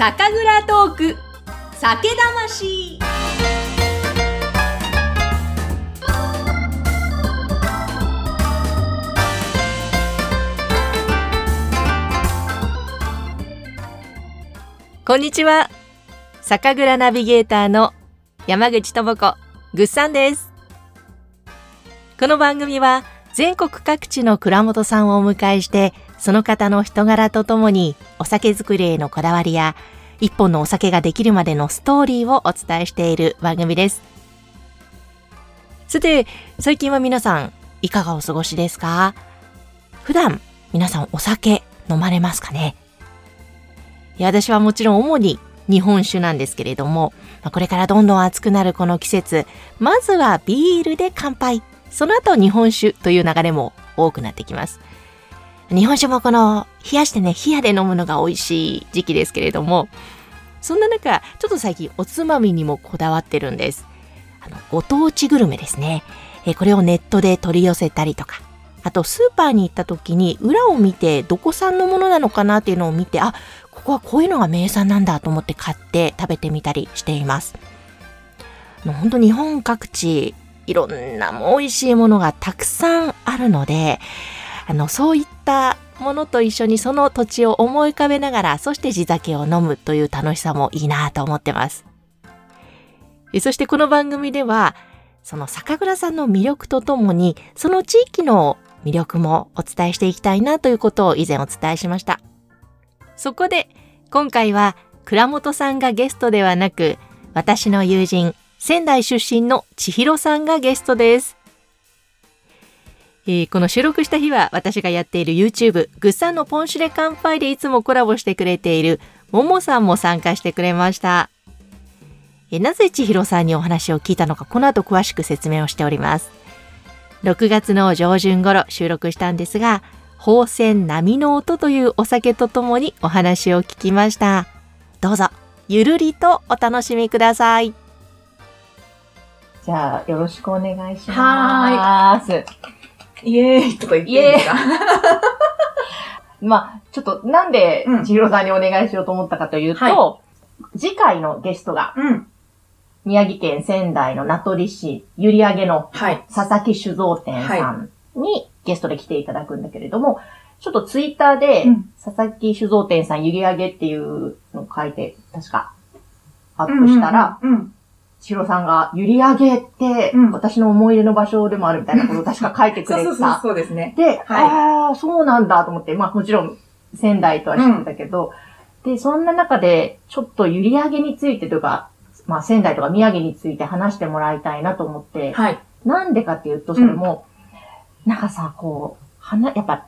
酒蔵トーク。酒魂。こんにちは。酒蔵ナビゲーターの山口智子ぐっさんです。この番組は全国各地の蔵元さんをお迎えしてその方の人柄とともにお酒作りへのこだわりや一本のお酒ができるまでのストーリーをお伝えしている番組ですさて最近は皆さんいかがお過ごしですか？普段皆さんお酒飲まれますかね？いや私はもちろん主に日本酒なんですけれども、これからどんどん暑くなるこの季節、まずはビールで乾杯。その後日本酒という流れも多くなってきます。日本酒もこの冷やしてね、冷やで飲むのが美味しい時期ですけれども、そんな中、ちょっと最近おつまみにもこだわってるんです。あの、ご当地グルメですね。えこれをネットで取り寄せたりとか、あとスーパーに行った時に裏を見てどこ産のものなのかなっていうのを見て、あ、ここはこういうのが名産なんだと思って買って食べてみたりしています。本当日本各地いろんなも美味しいものがたくさんあるので、あの、そういったものと一緒にその土地を思い浮かべながら、そして地酒を飲むという楽しさもいいなと思ってます。そしてこの番組では、その酒蔵さんの魅力とともに、その地域の魅力もお伝えしていきたいなということを以前お伝えしました。そこで、今回は倉本さんがゲストではなく、私の友人、仙台出身の千尋さんがゲストです。えー、この収録した日は私がやっている YouTube、ぐっさんのポンシュレ乾杯でいつもコラボしてくれているももさんも参加してくれました。えー、なぜ千尋さんにお話を聞いたのか、この後詳しく説明をしております。6月の上旬頃収録したんですが、宝泉波の音というお酒とともにお話を聞きました。どうぞ、ゆるりとお楽しみください。じゃあ、よろしくお願いします。イエーイとか言っていいですか まあ、ちょっとなんで千尋さんにお願いしようと思ったかというと、はい、次回のゲストが、うん、宮城県仙台の名取市閖上の佐々木酒造店さんにゲストで来ていただくんだけれども、ちょっとツイッターで、佐々木酒造店さん、ゆり上げっていうのを書いて、確か、アップしたら、シロさんが、ゆり上げって、私の思い出の場所でもあるみたいなことを確か書いてくれてた。そうそうそうですね。で、はい、ああ、そうなんだと思って、まあもちろん仙台とは知ってたけど、うん、で、そんな中で、ちょっとゆり上げについてとか、まあ仙台とか宮城について話してもらいたいなと思って、はい。なんでかっていうと、それも、なんかさ、こう、はな、やっぱ、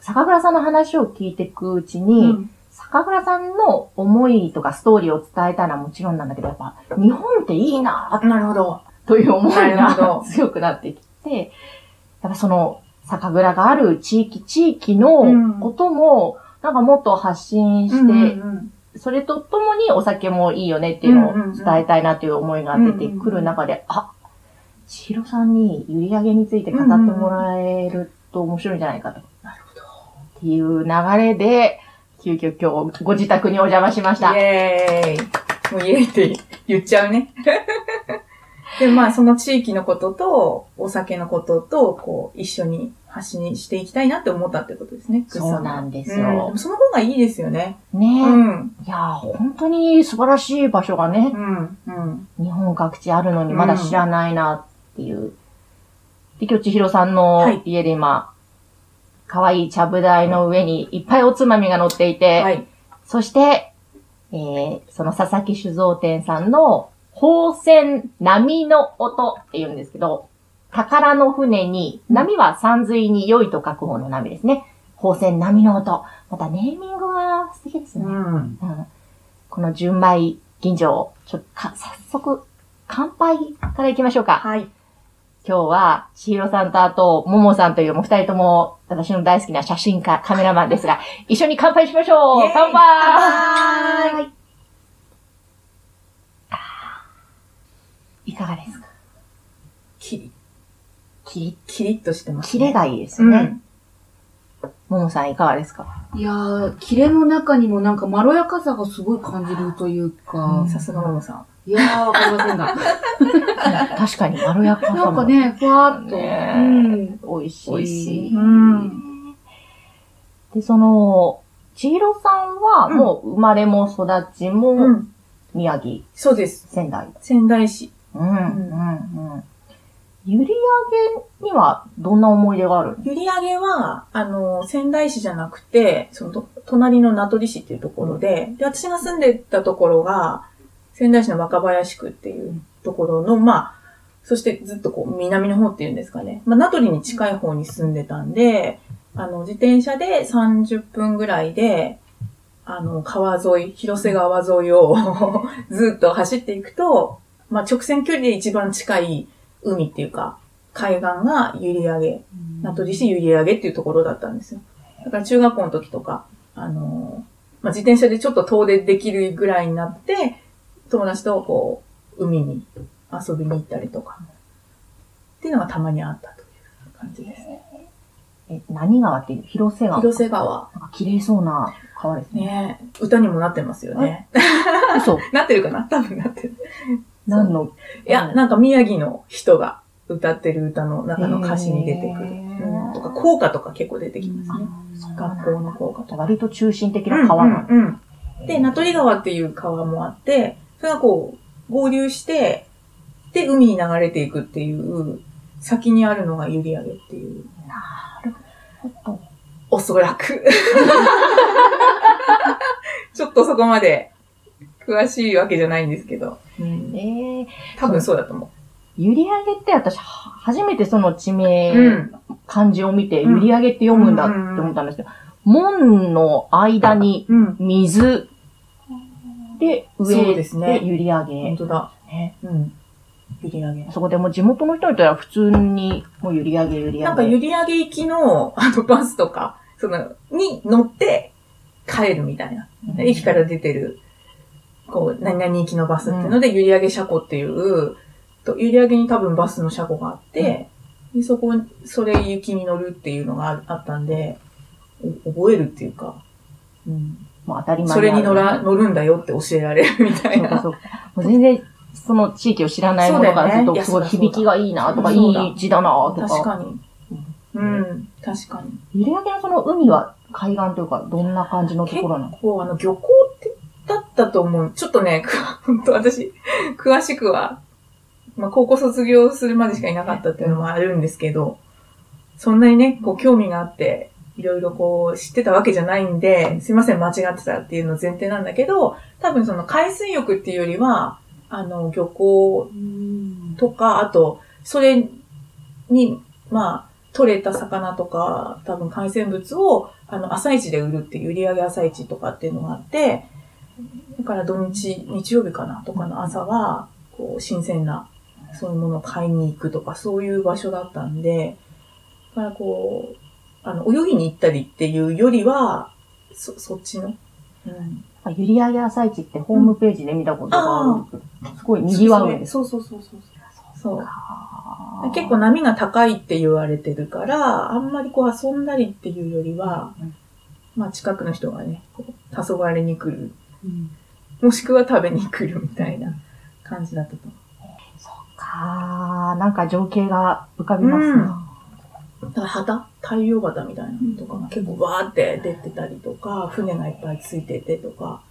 酒蔵さんの話を聞いていくうちに、うん、酒蔵さんの思いとかストーリーを伝えたのはもちろんなんだけど、やっぱ、日本っていいななるほど。という思いが強くなってきて、やっぱその、酒蔵がある地域、地域のことも、なんかもっと発信して、それとともにお酒もいいよねっていうのを伝えたいなという思いが出てくる中で、あ、千尋さんに閖上について語ってもらえると面白いんじゃないかと。なるほど。っていう流れで、急遽今日ご自宅にお邪魔しました。イェーイ。もうイェーイって言っちゃうね。で、まあその地域のことと、お酒のことと、こう、一緒に発信していきたいなって思ったってことですね。そうなんですよ。うん、その方がいいですよね。ねえ。うん。いや本当に素晴らしい場所がね、うん。うん。日本各地あるのにまだ知らないなっていう。で、今日千尋さんの家で今、可、愛、い、いちゃぶ台の上にいっぱいおつまみが乗っていて、はい、そして、えー、その佐々木酒造店さんの宝泉波の音って言うんですけど、宝の船に、波は山水に良いと書く方の波ですね。宝泉波の音。またネーミングが素敵ですね。うん、うん、この純米吟醸、ちょっと早速、乾杯から行きましょうか。はい。今日は、しひろさんとあと、ももさんというも二人とも私の大好きな写真家、カメラマンですが、一緒に乾杯しましょう乾杯乾杯いかがですか？キリ。キリッ、キリッとしてます、ね。キレがいいですね。うん、ももさんいかがですか？いやー、キレの中にもなんかまろやかさがすごい感じるというか。さすがももさん。いやー、わかりませんが。確かにまろやかさも。なんかね、ふわーっと。ねうん。美味しい。美味しいうん。で、その、千尋さんはもう生まれも育ちうもん。宮城、そうです。仙台。仙台市。うん、うん、うん。ゆりあげにはどんな思い出がある閖上は、あの、仙台市じゃなくて、その、隣の名取市っていうところで、で、私が住んでたところが、仙台市の若林区っていうところの、まあ、そしてずっとこう、南の方っていうんですかね。まあ、名取に近い方に住んでたんで、あの、自転車で30分ぐらいで、あの、川沿い、広瀬川沿いを ずっと走っていくと、まあ、直線距離で一番近い海っていうか、海岸が閖上名取市閖上っていうところだったんですよ。だから中学校の時とか、あのーまあ、自転車でちょっと遠出できるぐらいになって、友達とこう、海に遊びに行ったりとか、っていうのがたまにあったという感じですね。え、何川っていう？広瀬川。広瀬川。なんか綺麗そうな川ですね。ねえ歌にもなってますよね。嘘。なってるかな？多分なってる。何のいや、なんか宮城の人が歌ってる歌の中の歌詞に出てくる。うん、とか、校歌とか結構出てきますね。学校の校歌とか。割と中心的な川な。うんうんうんで、名取川っていう川もあって、それがこう、合流して、で、海に流れていくっていう、先にあるのが閖上っていう。おそらく。ちょっとそこまで詳しいわけじゃないんですけど。うんえー、多分そうだと思ゆりあげって私、は初めてその地う。名、うん。漢字を見て、うんゆりあげって読むんだって思ったんですけど、門の間にうん。水で、上ですねでゆりあ本げ。当だ。ねうん。閖上。そこでもう地元の人にとは普通に、もうゆりあげゆりなんか、あげ。閖上行きの、あの、バスとか、その、に乗って帰るみたいな。駅から出てる、こう、何々行きのバスっていうので、閖上車庫っていう、と閖上に多分バスの車庫があって、でそこ、それ行きに乗るっていうのがああったんで、お覚えるっていうか、うん、もう当たり前それに乗らら、乗るんだよって教えられるみたいな。そうかそうか。もう全然、その地域を知らないものからすると、ねすごい響きがいいなとか、いい字だなとか。確かに。うん、確かに。ゆりあげのその海は海岸というか、どんな感じのところなの？こう、あの、漁港って、だったと思う。ちょっとね、く 本当私、詳しくは、まあ、高校卒業するまでしかいなかったっていうのもあるんですけど、そんなにね、こう、興味があって、いろいろこう、知ってたわけじゃないんで、すいません、間違ってたっていうの前提なんだけど、多分その海水浴っていうよりは、あの、漁港とか、あと、それに、まあ、取れた魚とか、多分海鮮物を、あの、朝市で売るっていう、売り上げ朝市とかっていうのがあって、だから土日、日曜日かなとかの朝は、こう、新鮮な、そういうものを買いに行くとか、そういう場所だったんで、だからこう、あの、泳ぎに行ったりっていうよりは、そ、そっちの、うん。ゆりあげ朝市ってホームページで見たことがあるすごい賑わうんです。そうそうそうそう。そう。結構波が高いって言われてるから、あんまりこう遊んだりっていうよりは、うんまあ近くの人がね、こう黄昏に来る。もしくは食べに来るみたいな感じだったと思かーなんか情景が浮かびますな。う。だから旗太陽旗みたいなのとかが結構わーって出てたりとか、船がいっぱいついててとか、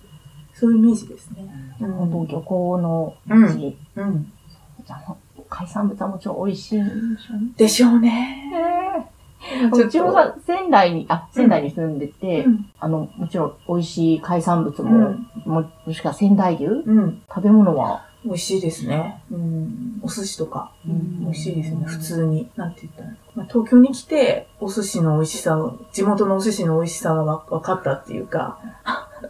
そういうイメージですね。本当漁港のうん地、うん。じゃあ海産物はもちろん美味しいんでしょうね。でしょうね。うちもさ、仙台に、あ、仙台に住んでて、うん。あの、もちろん美味しい海産物うも、ん。ももしくは仙台牛？うん。食べ物は、美味しいですね。うん。お寿司とか。うん美味しいですよね、普通に。なんて言ったら。まあ、東京に来て、お寿司の美味しさを、地元のお寿司の美味しさがわ分かったっていうか。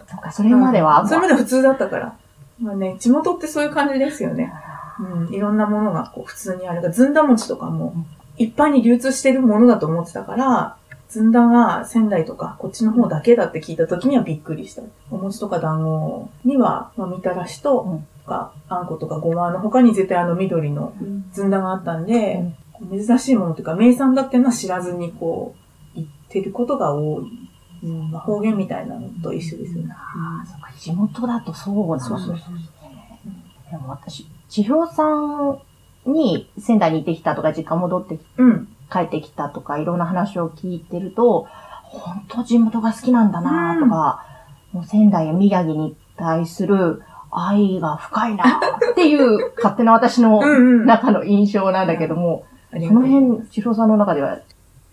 そうか、それまでは、それまで普通だったから。まあね、地元ってそういう感じですよね。うん。いろんなものがこう普通にある。ずんだ餅とかも、一般に流通してるものだと思ってたから、ずんだが仙台とかこっちの方だけだって聞いた時にはびっくりした。お餅とか団子には、まあ、みたらしうとん、か、あんことかごまの他に絶対あの緑のずんだがあったんで、珍しいものというか、名産だっていうのは知らずにこう、行ってることが多い。うんまあ、方言みたいなのと一緒ですよね。ああ、そっか、地元だとそうなんですね。そうそうそうでも私、千尋さんに仙台に行ってきたとか、実家戻ってきうん。帰ってきたとか、いろんな話を聞いてると、本当地元が好きなんだなとか、もう仙台や宮城に対する愛が深いなっていう勝手な私のうんうん。中の印象なんだけども、ありがとうその辺、千尋さんの中では、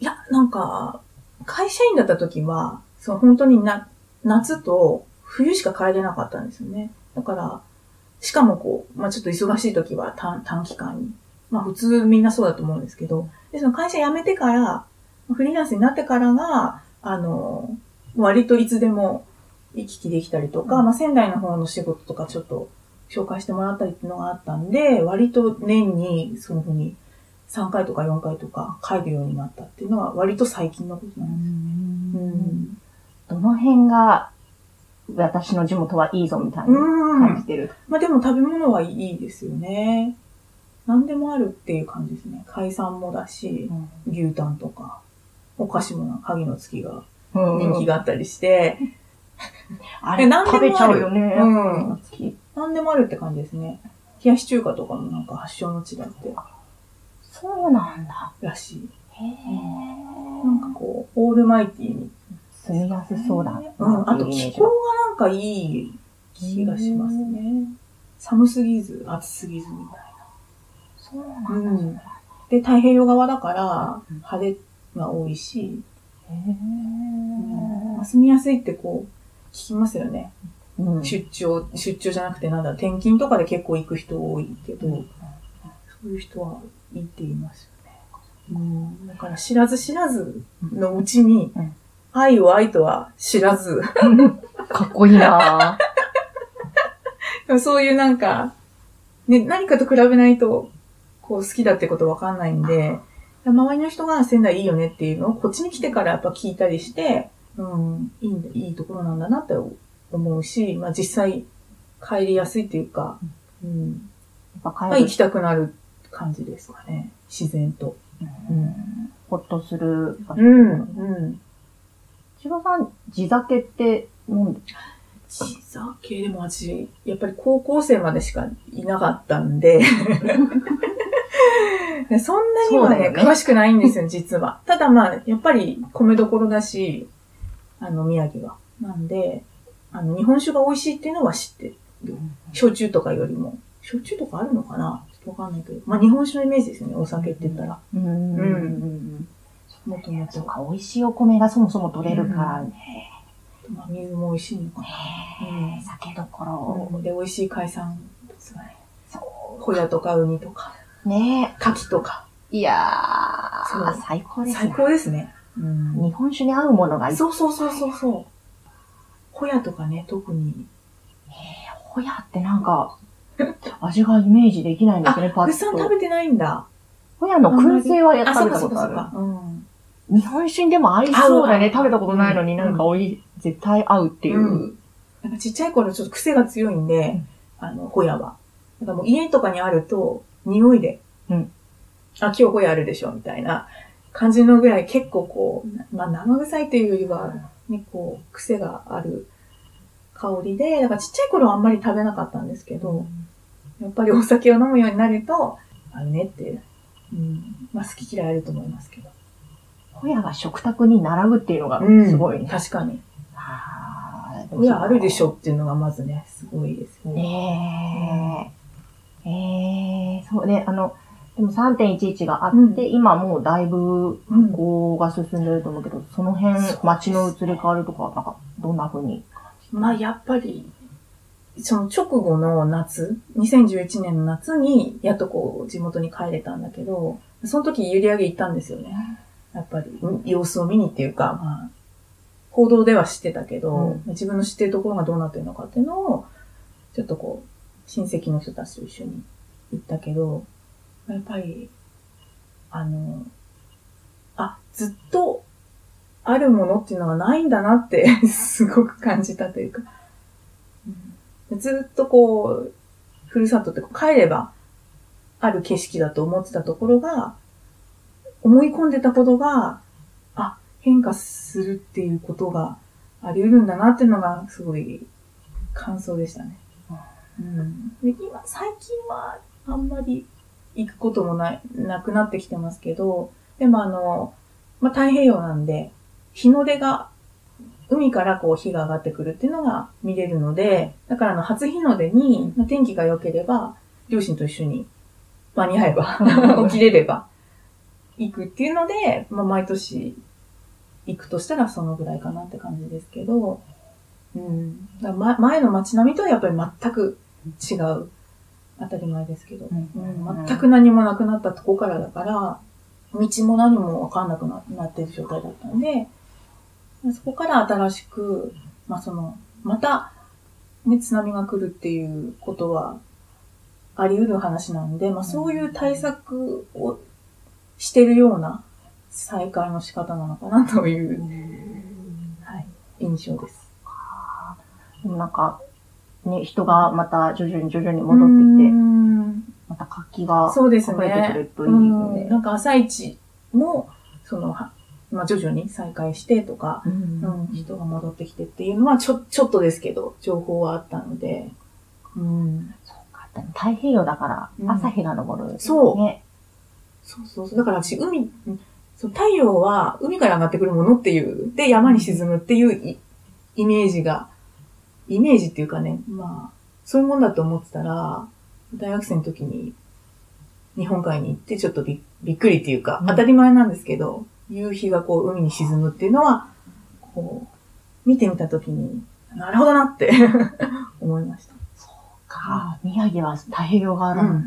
いや、なんか、会社員だった時は、その本当にな、夏と冬しか帰れなかったんですよね。だから、しかもこう、まあちょっと忙しい時は短短期間に。まあ普通みんなそうだと思うんですけど、で、その会社辞めてから、フリーランスになってからが、あの、割といつでも行き来できたりとか、まあ仙台の方の仕事とかちょっと紹介してもらったりっていうのがあったんで、割と年にそういうふうに3回とか4回とか帰るようになったっていうのは割と最近のことなんです。うん。どの辺が私の地元はいいぞみたいに感じてる。まあでも食べ物はいいですよね。何でもあるっていう感じですね。海産もだし、牛タンとか、お菓子もな、鍵の月がうん人気があったりして、あれえ何でもある食べちゃうよね。うん何でもあるって感じですね。冷やし中華とかもなんか発祥の地だって、そうなんだ。らしい。へえ。なんかこう、オールマイティに。住みやすそうだううん。あと気候がなんかいい気がしますね。寒すぎず、暑すぎずみたいそうな。なんだ。うん。で、太平洋側だから、晴れが多いし、へまあ住みやすいってこう、聞きますよね。え。うん出張、出張じゃなくてなんだ、転勤とかで結構行く人多いけど、そういう人はいて言いますよね。うん。だから知らず知らずのうちにうん、愛を愛とは知らず、かっこいいなぁ。でもそういうなんか、ね、何かと比べないと、こう好きだってことわかんないんで、周りの人が仙台いいよねっていうのをこっちに来てからやっぱ聞いたりして、うん、いいんだ、いいところなんだなって思うし、まあ実際帰りやすいっていうか、うん、やっぱまあ帰る行きたくなる感じですかね。自然と。うん。ほっとする。うん。うん。千葉さん、地酒って飲んで地酒でも私、やっぱり高校生までしかいなかったんで、そんなにはねね詳しくないんですよ、実は。ただまあ、やっぱり米どころだし、あの、宮城は。なんで、あの、日本酒が美味しいっていうのは知ってる。焼酎とかよりも。焼酎とかあるのかな？ちょっとわかんないけど。まあ、日本酒のイメージですよね、お酒って言ったら。うんうんもともと。美味しいお米がそもそも取れるからね。まあ、水も美味しいのかな。へー酒どころ。で、美味しい海産物がね。そホヤとかウニとか、う。ね牡蠣とか。え。いやそうー、最高です最ね。高ですね。うん日本酒に合うものがいい。そうそうそうそうそう。ホヤとかね、特に。ホヤってなんか、味がイメージできないんですよね、パグッさん食。べてないんだ。ホヤの燻製はやっあ、食そうかそうかそうべたことある。か。うん。日本酒にでも合いそうだね。食べたことないのにうんなんかおい、絶対合うっていう。うんなんかちっちゃい頃ちょっと癖が強いんで、うんあの、ホヤは。だからもう家とかにあると、匂いで、うんあ、今日ホヤあるでしょ、みたいな感じのぐらい結構こう、なまあ生臭いというよりは、ね、こう、癖がある香りで、だからちっちゃい頃はあんまり食べなかったんですけど、やっぱりお酒を飲むようになると、あるねって、うん、まあ好き嫌いあると思いますけど。ホヤが食卓に並ぶっていうのがすごいね。確かに。ホヤあるでしょっていうのがまずね、すごいですよね。ねえ。ええそうね、あの、でも3.11があって、うん今もうだいぶうん復興が進んでると思うけど、その辺、街の移り変わりとか、なんか、どんな風に？まあやっぱり、その直後の夏、2011年の夏に、やっとこう、地元に帰れたんだけど、その時閖上行ったんですよね。やっぱり、うん。様子を見にっていうか、まあ、報道では知ってたけど、うん。自分の知ってるところがどうなってるのかっていうのを、ちょっとこう、親戚の人たちと一緒に行ったけど、やっぱり、あの、あ、ずっとあるものっていうのがないんだなって すごく感じたというか、うん。ずっとこう、ふるさとって帰ればある景色だと思ってたところが、思い込んでたことが、あ、変化するっていうことがあり得るんだなっていうのがすごい感想でしたね。うん、で今、最近はあんまり行くこともない、なくなってきてますけど、でもあの、まあ、太平洋なんで、日の出が、海からこう日が上がってくるっていうのが見れるので、だからあの、初日の出に、まあ、天気が良ければ、両親と一緒に間に合えば、起きれれば、行くっていうので、まあ、毎年行くとしたらそのぐらいかなって感じですけど、うん。だま、前の街並みとはやっぱり全く違う。当たり前ですけど、うん、全く何もなくなったとこからだから、道も何もわかんなくなってる状態だったんで、そこから新しく、まあその、また、ね、津波が来るっていうことはあり得る話なんで、まあそういう対策をしてるような再開の仕方なのかなという、はい、印象です。でもなんか、ね、人がまた徐々に徐々に戻ってきて、また活気が増えてくるといいよね。ねなんか朝一も、その、まあ徐々に再開してとか、うん、人が戻ってきてっていうのはちょ、ちょっとですけど、情報はあったので、うん。そうか。太平洋だから朝日が昇る、ね、そう。そうそうそう。だから私、海、そう太陽は海から上がってくるものっていう、で山に沈むっていうイメージがイメージっていうかね、まあ、そういうもんだと思ってたら、大学生の時に日本海に行ってちょっとびびっくりっていうか、当たり前なんですけど、夕日がこう海に沈むっていうのは、こう、見てみた時に、なるほどなって 思いました。そうか。宮城は太平洋があるんだ、うん、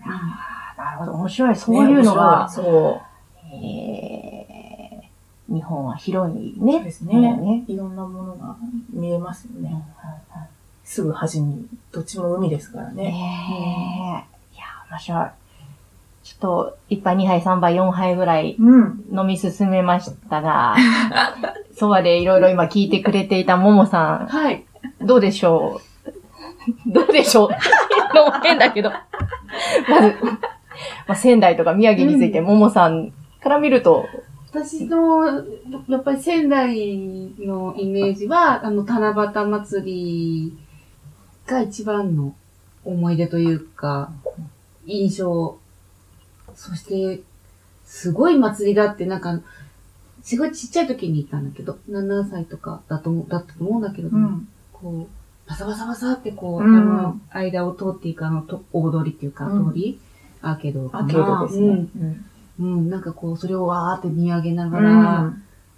なるほど。面白い。そういうのが。ね、そう。えー、日本は広いね。そうですね。ねいろんなものが見えますよね。うんうんうんすぐ端に、どっちも海ですからね。ねえ。いや、面白い。ちょっと、1杯、2杯、3杯、4杯ぐらい飲み進めましたが、うん、そばでいろいろ今聞いてくれていたももさん。はい。どうでしょう？どうでしょう？変だけど。まず、まあ、仙台とか宮城についてももさんから見ると、私の、やっぱり仙台のイメージは、あの、七夕祭りが一番の思い出というか、印象。そして、すごい祭りだって、なんか、すごいちっちゃい時に行ったんだけど、7歳とかだと、だったと思うんだけど、うん、こう、バサバサバサってこう、うん、あの、間を通っていくあの、大通りっていうか、通り、うん、アーケードアーケードですね。うん、うん、なんかこう、それをわーって見上げながら、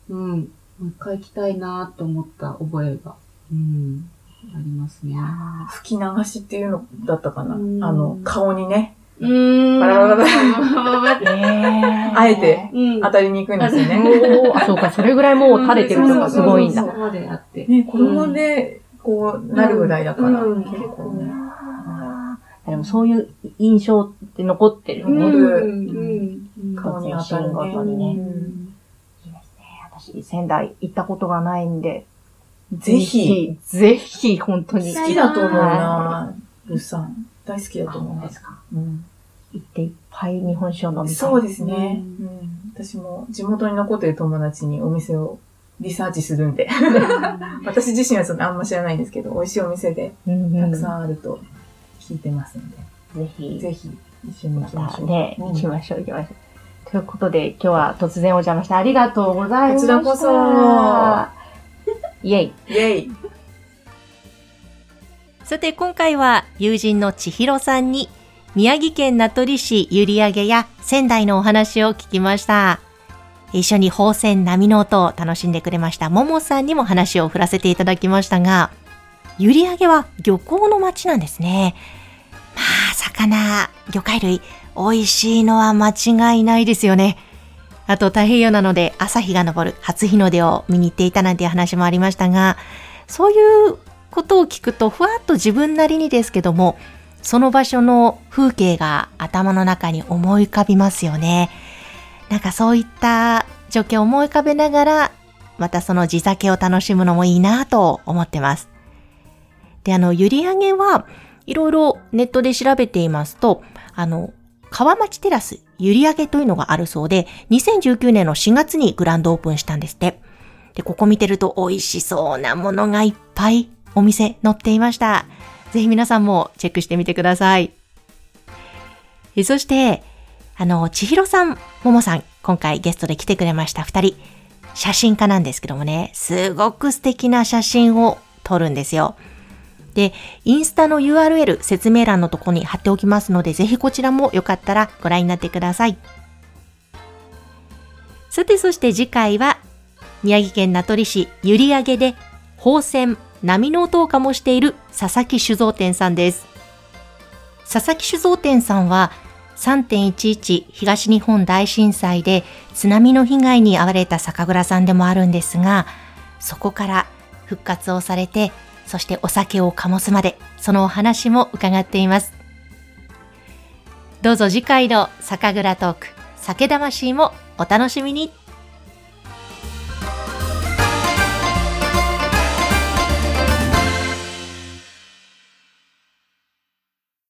うん、もう一回行きたいなと思った覚えが、うん、ありますね。吹き流しっていうのだったかな。あの、顔にね。うん。バラバラバラ。あえて当たりに行くんですよね。あ、そうか、それぐらいもう垂れてるとかすごいんだ。そこまであって。ね、子供で、こう、なるぐらいだから。結構ね。でもそういう印象って残ってる。残る。顔に当たるごとにね。いいですね。私、仙台行ったことがないん。で、ぜひ、ぜひ、本当に。好きだと思うなルさん。大好きだと思うん。ですか。うん。行っていっぱい日本酒を飲みたい。そうですね。うん。私も地元に残ってる友達にお店をリサーチするん。で。私自身はちょっとあん。ま知らないん。ですけど、美味しいお店でたくさん。あると聞いてますので。ぜひ。ぜひ、一緒に行きましょう。ね、行きましょう、行きましょう。ということで、今日は突然お邪魔してありがとうございました。こちらこそ。イェイ。イェイ。さて今回は友人の千尋さんに宮城県名取市閖上や仙台のお話を聞きました。一緒に宝泉波の音を楽しんでくれましたももさんにも話を振らせていただきましたが、閖上は漁港の町なんですね。まあ、魚、魚介類、美味しいのは間違いないですよね。あと太平洋なので朝日が昇る初日の出を見に行っていたなんていう話もありましたが、そういうことを聞くとふわっと自分なりにですけども、その場所の風景が頭の中に思い浮かびますよね。なんかそういった状況を思い浮かべながら、またその地酒を楽しむのもいいなと思ってます。で、あの、ゆりあげはいろいろネットで調べていますと、あの、川町テラス閖上というのがあるそうで、2019年の4月にグランドオープンしたんですって。で、ここ見てると美味しそうなものがいっぱいお店載っていました。ぜひ皆さんもチェックしてみてください。えそして、あの、千尋さん、ももさん、今回ゲストで来てくれました二人、写真家なんですけどもね、すごく素敵な写真を撮るんですよ。で、インスタの URL 説明欄のとこに貼っておきますので、ぜひこちらもよかったらご覧になってください。さて、そして次回は、宮城県名取市閖上で、宝泉波の音を醸している佐々木酒造店さんです。佐々木酒造店さんは、3.11東日本大震災で津波の被害に遭われた酒蔵さんでもあるんですが、そこから復活をされて、そしてお酒を醸すまで、そのお話も伺っています。どうぞ次回の酒蔵トーク、酒魂もお楽しみに。